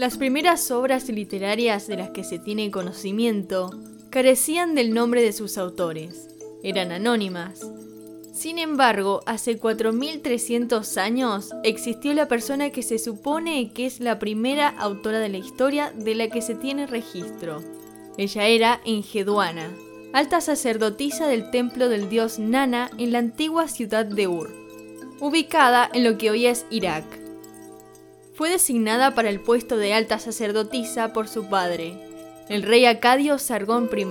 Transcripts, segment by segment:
Las primeras obras literarias de las que se tiene conocimiento carecían del nombre de sus autores, eran anónimas. Sin embargo, hace 4300 años existió la persona que se supone que es la primera autora de la historia de la que se tiene registro. Ella era Engeduana, alta sacerdotisa del templo del dios Nana en la antigua ciudad de Ur, ubicada en lo que hoy es Irak. Fue designada para el puesto de alta sacerdotisa por su padre, el rey acadio Sargón I,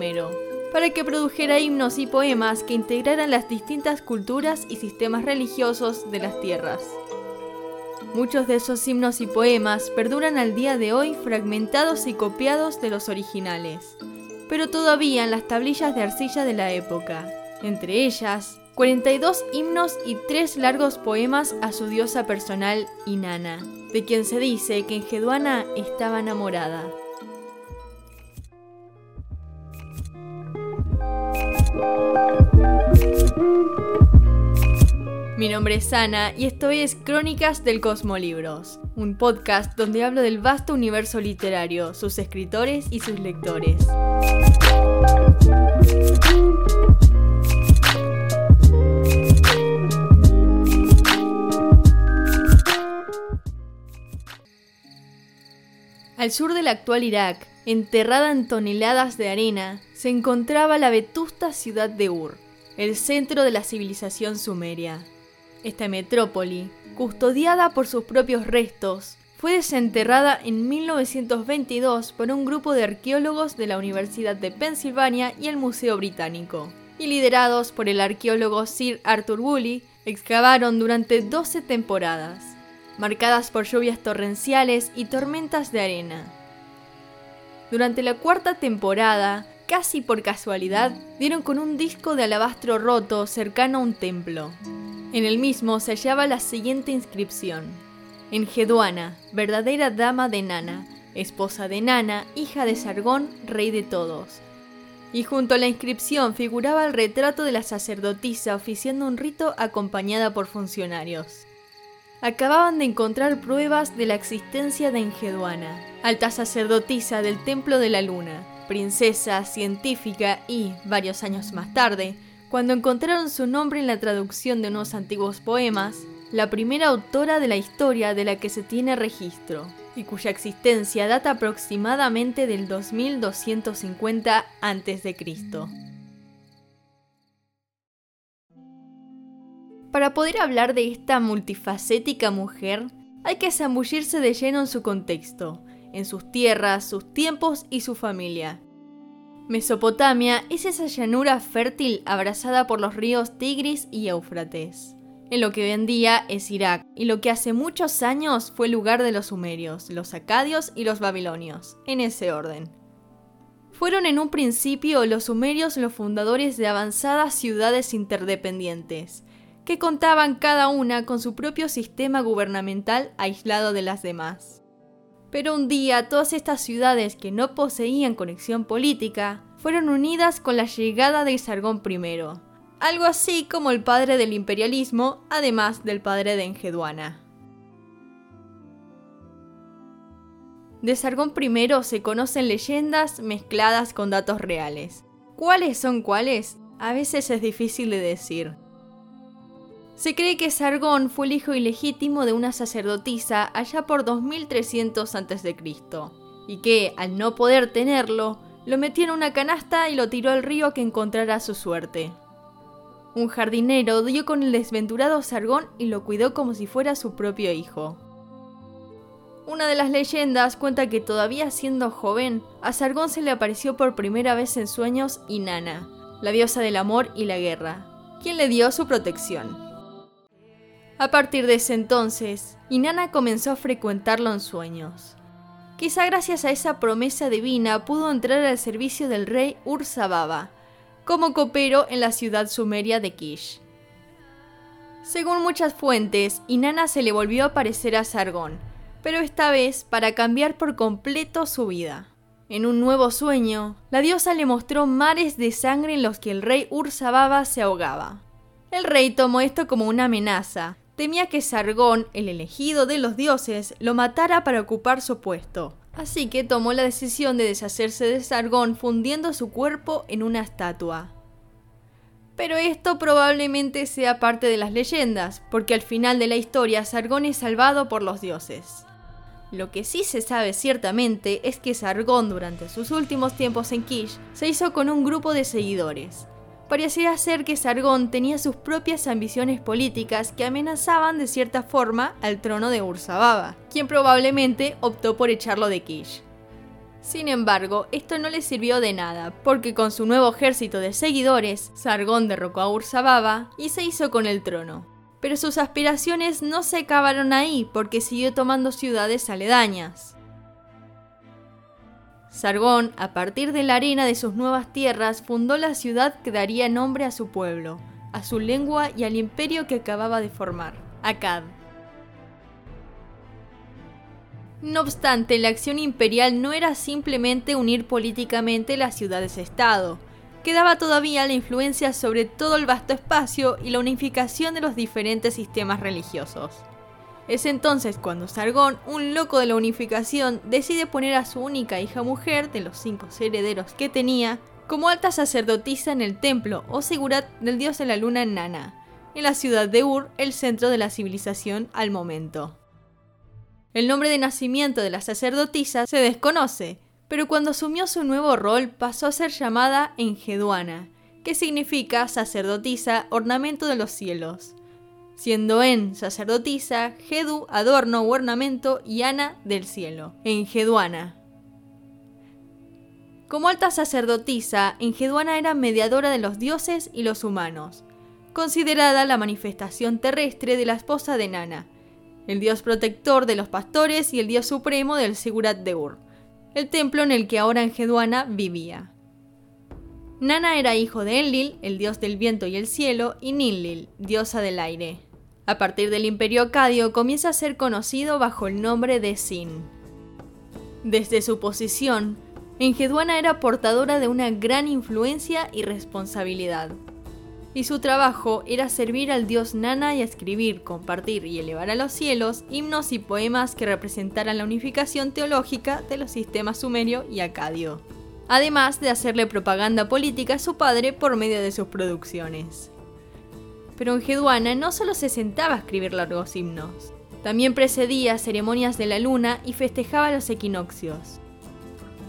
para que produjera himnos y poemas que integraran las distintas culturas y sistemas religiosos de las tierras. Muchos de esos himnos y poemas perduran al día de hoy fragmentados y copiados de los originales, pero todavía en las tablillas de arcilla de la época, entre ellas 42 himnos y 3 largos poemas a su diosa personal Inanna, de quien se dice que Engeduana estaba enamorada. Mi nombre es Ana y esto es Crónicas del Cosmolibros, un podcast donde hablo del vasto universo literario, sus escritores y sus lectores. Al sur del actual Irak, enterrada en toneladas de arena, se encontraba la vetusta ciudad de Ur, el centro de la civilización sumeria. Esta metrópoli, custodiada por sus propios restos, fue desenterrada en 1922 por un grupo de arqueólogos de la Universidad de Pensilvania y el Museo Británico, y liderados por el arqueólogo Sir Arthur Woolley, excavaron durante 12 temporadas marcadas por lluvias torrenciales y tormentas de arena. Durante la cuarta temporada, casi por casualidad, dieron con un disco de alabastro roto cercano a un templo. En el mismo se hallaba la siguiente inscripción. Engeduana, verdadera dama de Nana, esposa de Nana, hija de Sargón, rey de todos. Y junto a la inscripción figuraba el retrato de la sacerdotisa oficiando un rito acompañada por funcionarios acababan de encontrar pruebas de la existencia de Engeduana, alta sacerdotisa del Templo de la Luna, princesa, científica y, varios años más tarde, cuando encontraron su nombre en la traducción de unos antiguos poemas, la primera autora de la historia de la que se tiene registro, y cuya existencia data aproximadamente del 2250 a.C. Para poder hablar de esta multifacética mujer, hay que zambullirse de lleno en su contexto, en sus tierras, sus tiempos y su familia. Mesopotamia es esa llanura fértil abrazada por los ríos Tigris y Éufrates, en lo que hoy en día es Irak y lo que hace muchos años fue lugar de los sumerios, los acadios y los babilonios, en ese orden. Fueron en un principio los sumerios los fundadores de avanzadas ciudades interdependientes, que contaban cada una con su propio sistema gubernamental aislado de las demás. Pero un día todas estas ciudades que no poseían conexión política fueron unidas con la llegada de Sargón I, algo así como el padre del imperialismo, además del padre de Engeduana. De Sargón I se conocen leyendas mezcladas con datos reales. ¿Cuáles son cuáles? A veces es difícil de decir. Se cree que Sargón fue el hijo ilegítimo de una sacerdotisa allá por 2300 a.C. y que, al no poder tenerlo, lo metió en una canasta y lo tiró al río que encontrara su suerte. Un jardinero dio con el desventurado Sargón y lo cuidó como si fuera su propio hijo. Una de las leyendas cuenta que todavía siendo joven, a Sargón se le apareció por primera vez en sueños Inanna, la diosa del amor y la guerra, quien le dio su protección. A partir de ese entonces, Inanna comenzó a frecuentarlo en sueños. Quizá gracias a esa promesa divina pudo entrar al servicio del rey Ursababa, como copero en la ciudad sumeria de Kish. Según muchas fuentes, Inanna se le volvió a aparecer a Sargón, pero esta vez para cambiar por completo su vida. En un nuevo sueño, la diosa le mostró mares de sangre en los que el rey Ursababa se ahogaba. El rey tomó esto como una amenaza temía que Sargón, el elegido de los dioses, lo matara para ocupar su puesto. Así que tomó la decisión de deshacerse de Sargón fundiendo su cuerpo en una estatua. Pero esto probablemente sea parte de las leyendas, porque al final de la historia Sargón es salvado por los dioses. Lo que sí se sabe ciertamente es que Sargón durante sus últimos tiempos en Kish se hizo con un grupo de seguidores, parecía ser que Sargón tenía sus propias ambiciones políticas que amenazaban de cierta forma al trono de Ursababa, quien probablemente optó por echarlo de Kish. Sin embargo, esto no le sirvió de nada, porque con su nuevo ejército de seguidores, Sargón derrocó a Ursababa y se hizo con el trono. Pero sus aspiraciones no se acabaron ahí, porque siguió tomando ciudades aledañas. Sargón, a partir de la arena de sus nuevas tierras, fundó la ciudad que daría nombre a su pueblo, a su lengua y al imperio que acababa de formar, Akkad. No obstante, la acción imperial no era simplemente unir políticamente las ciudades-estado, quedaba todavía la influencia sobre todo el vasto espacio y la unificación de los diferentes sistemas religiosos. Es entonces cuando Sargón, un loco de la unificación, decide poner a su única hija mujer, de los cinco herederos que tenía, como alta sacerdotisa en el templo o seguridad del dios de la luna Nana, en la ciudad de Ur, el centro de la civilización al momento. El nombre de nacimiento de la sacerdotisa se desconoce, pero cuando asumió su nuevo rol pasó a ser llamada Engeduana, que significa sacerdotisa, ornamento de los cielos siendo En sacerdotisa, Gedu adorno o ornamento y Ana del cielo, Engeduana. Como alta sacerdotisa, Engeduana era mediadora de los dioses y los humanos, considerada la manifestación terrestre de la esposa de Nana, el dios protector de los pastores y el dios supremo del Sigurat de Ur, el templo en el que ahora Engeduana vivía. Nana era hijo de Enlil, el dios del viento y el cielo, y Ninlil, diosa del aire. A partir del Imperio Acadio comienza a ser conocido bajo el nombre de Sin. Desde su posición, Engeduana era portadora de una gran influencia y responsabilidad. Y su trabajo era servir al dios Nana y escribir, compartir y elevar a los cielos himnos y poemas que representaran la unificación teológica de los sistemas sumerio y acadio. Además de hacerle propaganda política a su padre por medio de sus producciones pero Engeduana no solo se sentaba a escribir largos himnos, también precedía ceremonias de la luna y festejaba los equinoccios.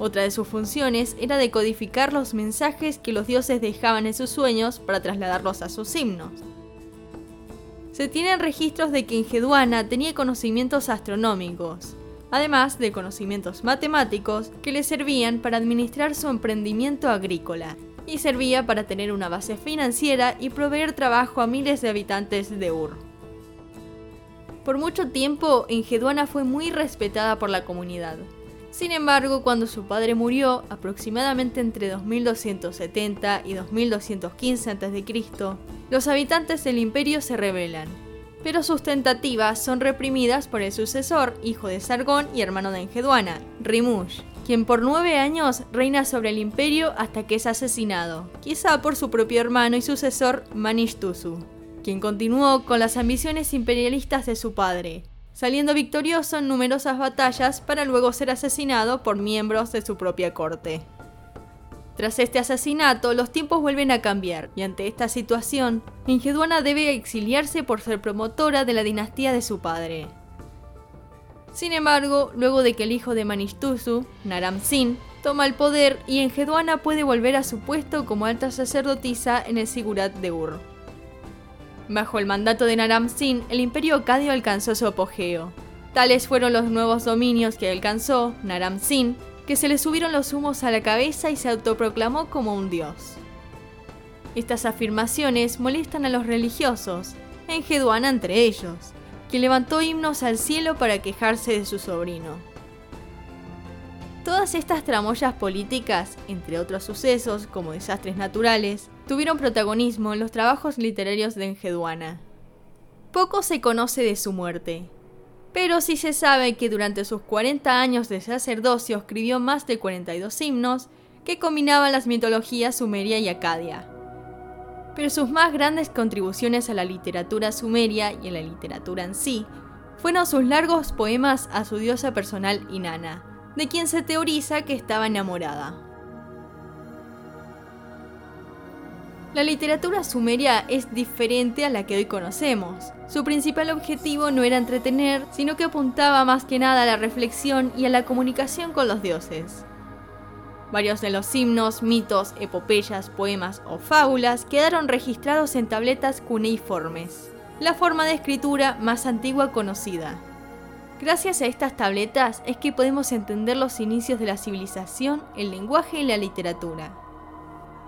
Otra de sus funciones era decodificar los mensajes que los dioses dejaban en sus sueños para trasladarlos a sus himnos. Se tienen registros de que Engeduana tenía conocimientos astronómicos, además de conocimientos matemáticos que le servían para administrar su emprendimiento agrícola y servía para tener una base financiera y proveer trabajo a miles de habitantes de Ur. Por mucho tiempo, Engeduana fue muy respetada por la comunidad. Sin embargo, cuando su padre murió, aproximadamente entre 2270 y 2215 a.C., los habitantes del imperio se rebelan, pero sus tentativas son reprimidas por el sucesor, hijo de Sargón y hermano de Engeduana, Rimush, quien por nueve años reina sobre el imperio hasta que es asesinado, quizá por su propio hermano y sucesor Manishtusu, quien continuó con las ambiciones imperialistas de su padre, saliendo victorioso en numerosas batallas para luego ser asesinado por miembros de su propia corte. Tras este asesinato, los tiempos vuelven a cambiar, y ante esta situación, Ingeduana debe exiliarse por ser promotora de la dinastía de su padre. Sin embargo, luego de que el hijo de Manishtusu, Naram Sin, toma el poder y Engeduana puede volver a su puesto como alta sacerdotisa en el Sigurat de Ur. Bajo el mandato de Naram Sin, el imperio Acadio alcanzó su apogeo. Tales fueron los nuevos dominios que alcanzó Naram Sin, que se le subieron los humos a la cabeza y se autoproclamó como un dios. Estas afirmaciones molestan a los religiosos, Engeduana entre ellos, que levantó himnos al cielo para quejarse de su sobrino. Todas estas tramoyas políticas, entre otros sucesos como desastres naturales, tuvieron protagonismo en los trabajos literarios de Engeduana. Poco se conoce de su muerte, pero sí se sabe que durante sus 40 años de sacerdocio escribió más de 42 himnos que combinaban las mitologías sumeria y acadia. Pero sus más grandes contribuciones a la literatura sumeria y a la literatura en sí fueron sus largos poemas a su diosa personal Inanna, de quien se teoriza que estaba enamorada. La literatura sumeria es diferente a la que hoy conocemos. Su principal objetivo no era entretener, sino que apuntaba más que nada a la reflexión y a la comunicación con los dioses. Varios de los himnos, mitos, epopeyas, poemas o fábulas quedaron registrados en tabletas cuneiformes, la forma de escritura más antigua conocida. Gracias a estas tabletas es que podemos entender los inicios de la civilización, el lenguaje y la literatura.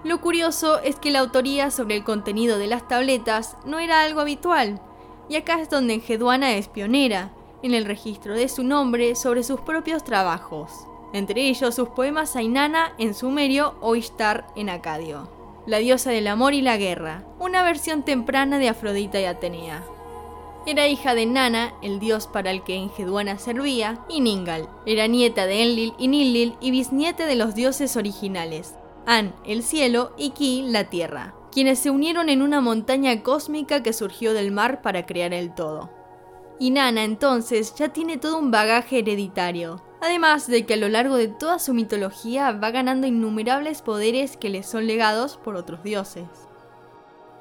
Lo curioso es que la autoría sobre el contenido de las tabletas no era algo habitual, y acá es donde Engeduana es pionera, en el registro de su nombre sobre sus propios trabajos, entre ellos sus poemas a Inanna en sumerio o Ishtar en acadio, la diosa del amor y la guerra, una versión temprana de Afrodita y Atenea. Era hija de Nana, el dios para el que Engeduana servía, y Ningal. Era nieta de Enlil y Nilil y bisnieta de los dioses originales, An, el cielo, y Ki, la tierra, quienes se unieron en una montaña cósmica que surgió del mar para crear el todo. Y Nana entonces ya tiene todo un bagaje hereditario, además de que a lo largo de toda su mitología va ganando innumerables poderes que le son legados por otros dioses.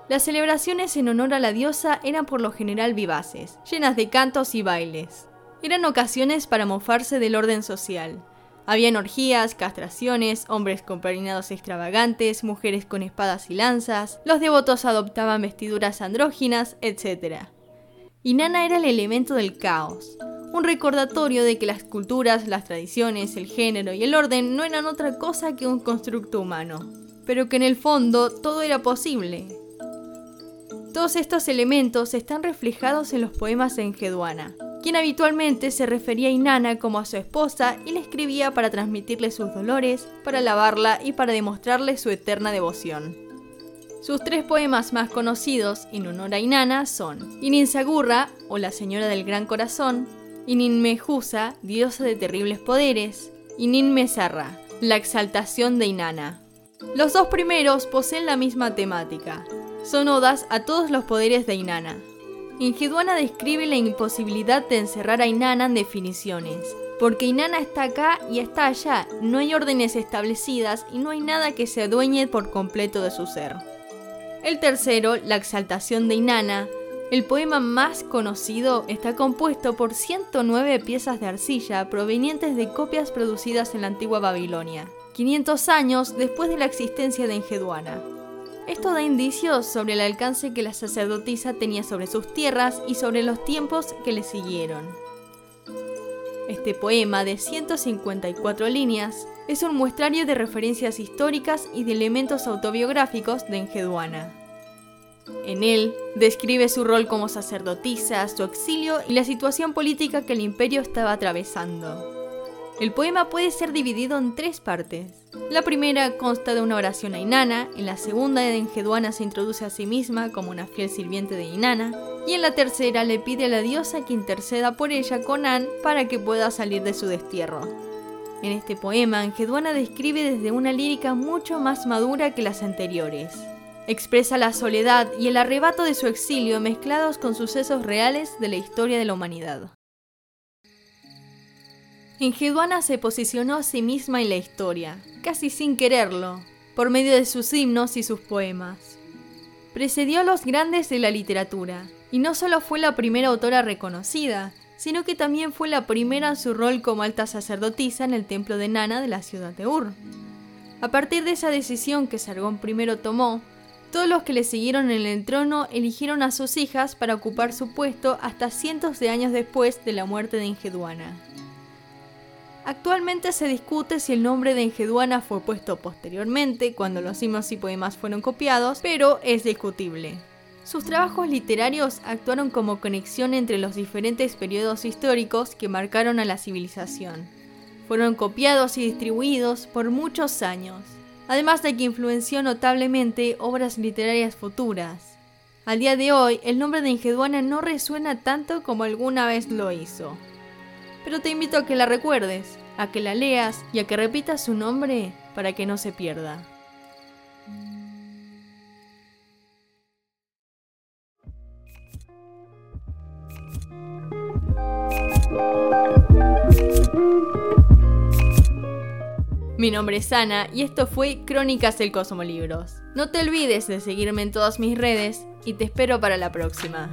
Las celebraciones en honor a la diosa eran por lo general vivaces, llenas de cantos y bailes. Eran ocasiones para mofarse del orden social, habían orgías, castraciones, hombres con peinados extravagantes, mujeres con espadas y lanzas, los devotos adoptaban vestiduras andróginas, etc. Y Nana era el elemento del caos, un recordatorio de que las culturas, las tradiciones, el género y el orden no eran otra cosa que un constructo humano, pero que en el fondo todo era posible. Todos estos elementos están reflejados en los poemas de Engeduana, quien habitualmente se refería a Inanna como a su esposa y le escribía para transmitirle sus dolores, para alabarla y para demostrarle su eterna devoción. Sus tres poemas más conocidos en honor a Inanna son Ininsagurra, o la Señora del Gran Corazón, Ininmejusa, diosa de terribles poderes, y Ninmesarra, la exaltación de Inanna. Los dos primeros poseen la misma temática. Son odas a todos los poderes de Inanna, Ingeduana describe la imposibilidad de encerrar a Inanna en definiciones, porque Inanna está acá y está allá, no hay órdenes establecidas y no hay nada que se adueñe por completo de su ser. El tercero, La exaltación de Inanna, el poema más conocido está compuesto por 109 piezas de arcilla provenientes de copias producidas en la antigua Babilonia, 500 años después de la existencia de Engeduana. Esto da indicios sobre el alcance que la sacerdotisa tenía sobre sus tierras y sobre los tiempos que le siguieron. Este poema de 154 líneas es un muestrario de referencias históricas y de elementos autobiográficos de Engeduana. En él describe su rol como sacerdotisa, su exilio y la situación política que el imperio estaba atravesando. El poema puede ser dividido en tres partes. La primera consta de una oración a Inanna, en la segunda Engeduana se introduce a sí misma como una fiel sirviente de Inanna, y en la tercera le pide a la diosa que interceda por ella con An para que pueda salir de su destierro. En este poema, Engeduana describe desde una lírica mucho más madura que las anteriores. Expresa la soledad y el arrebato de su exilio mezclados con sucesos reales de la historia de la humanidad. Engeduana se posicionó a sí misma en la historia, casi sin quererlo, por medio de sus himnos y sus poemas. Precedió a los grandes de la literatura, y no solo fue la primera autora reconocida, sino que también fue la primera en su rol como alta sacerdotisa en el templo de Nana de la ciudad de Ur. A partir de esa decisión que Sargón I tomó, todos los que le siguieron en el trono eligieron a sus hijas para ocupar su puesto hasta cientos de años después de la muerte de Engeduana. Actualmente se discute si el nombre de Engeduana fue puesto posteriormente, cuando los himnos y poemas fueron copiados, pero es discutible. Sus trabajos literarios actuaron como conexión entre los diferentes periodos históricos que marcaron a la civilización. Fueron copiados y distribuidos por muchos años, además de que influenció notablemente obras literarias futuras. Al día de hoy, el nombre de Engeduana no resuena tanto como alguna vez lo hizo pero te invito a que la recuerdes, a que la leas y a que repitas su nombre para que no se pierda. Mi nombre es Ana y esto fue Crónicas del Cosmo Libros. No te olvides de seguirme en todas mis redes y te espero para la próxima.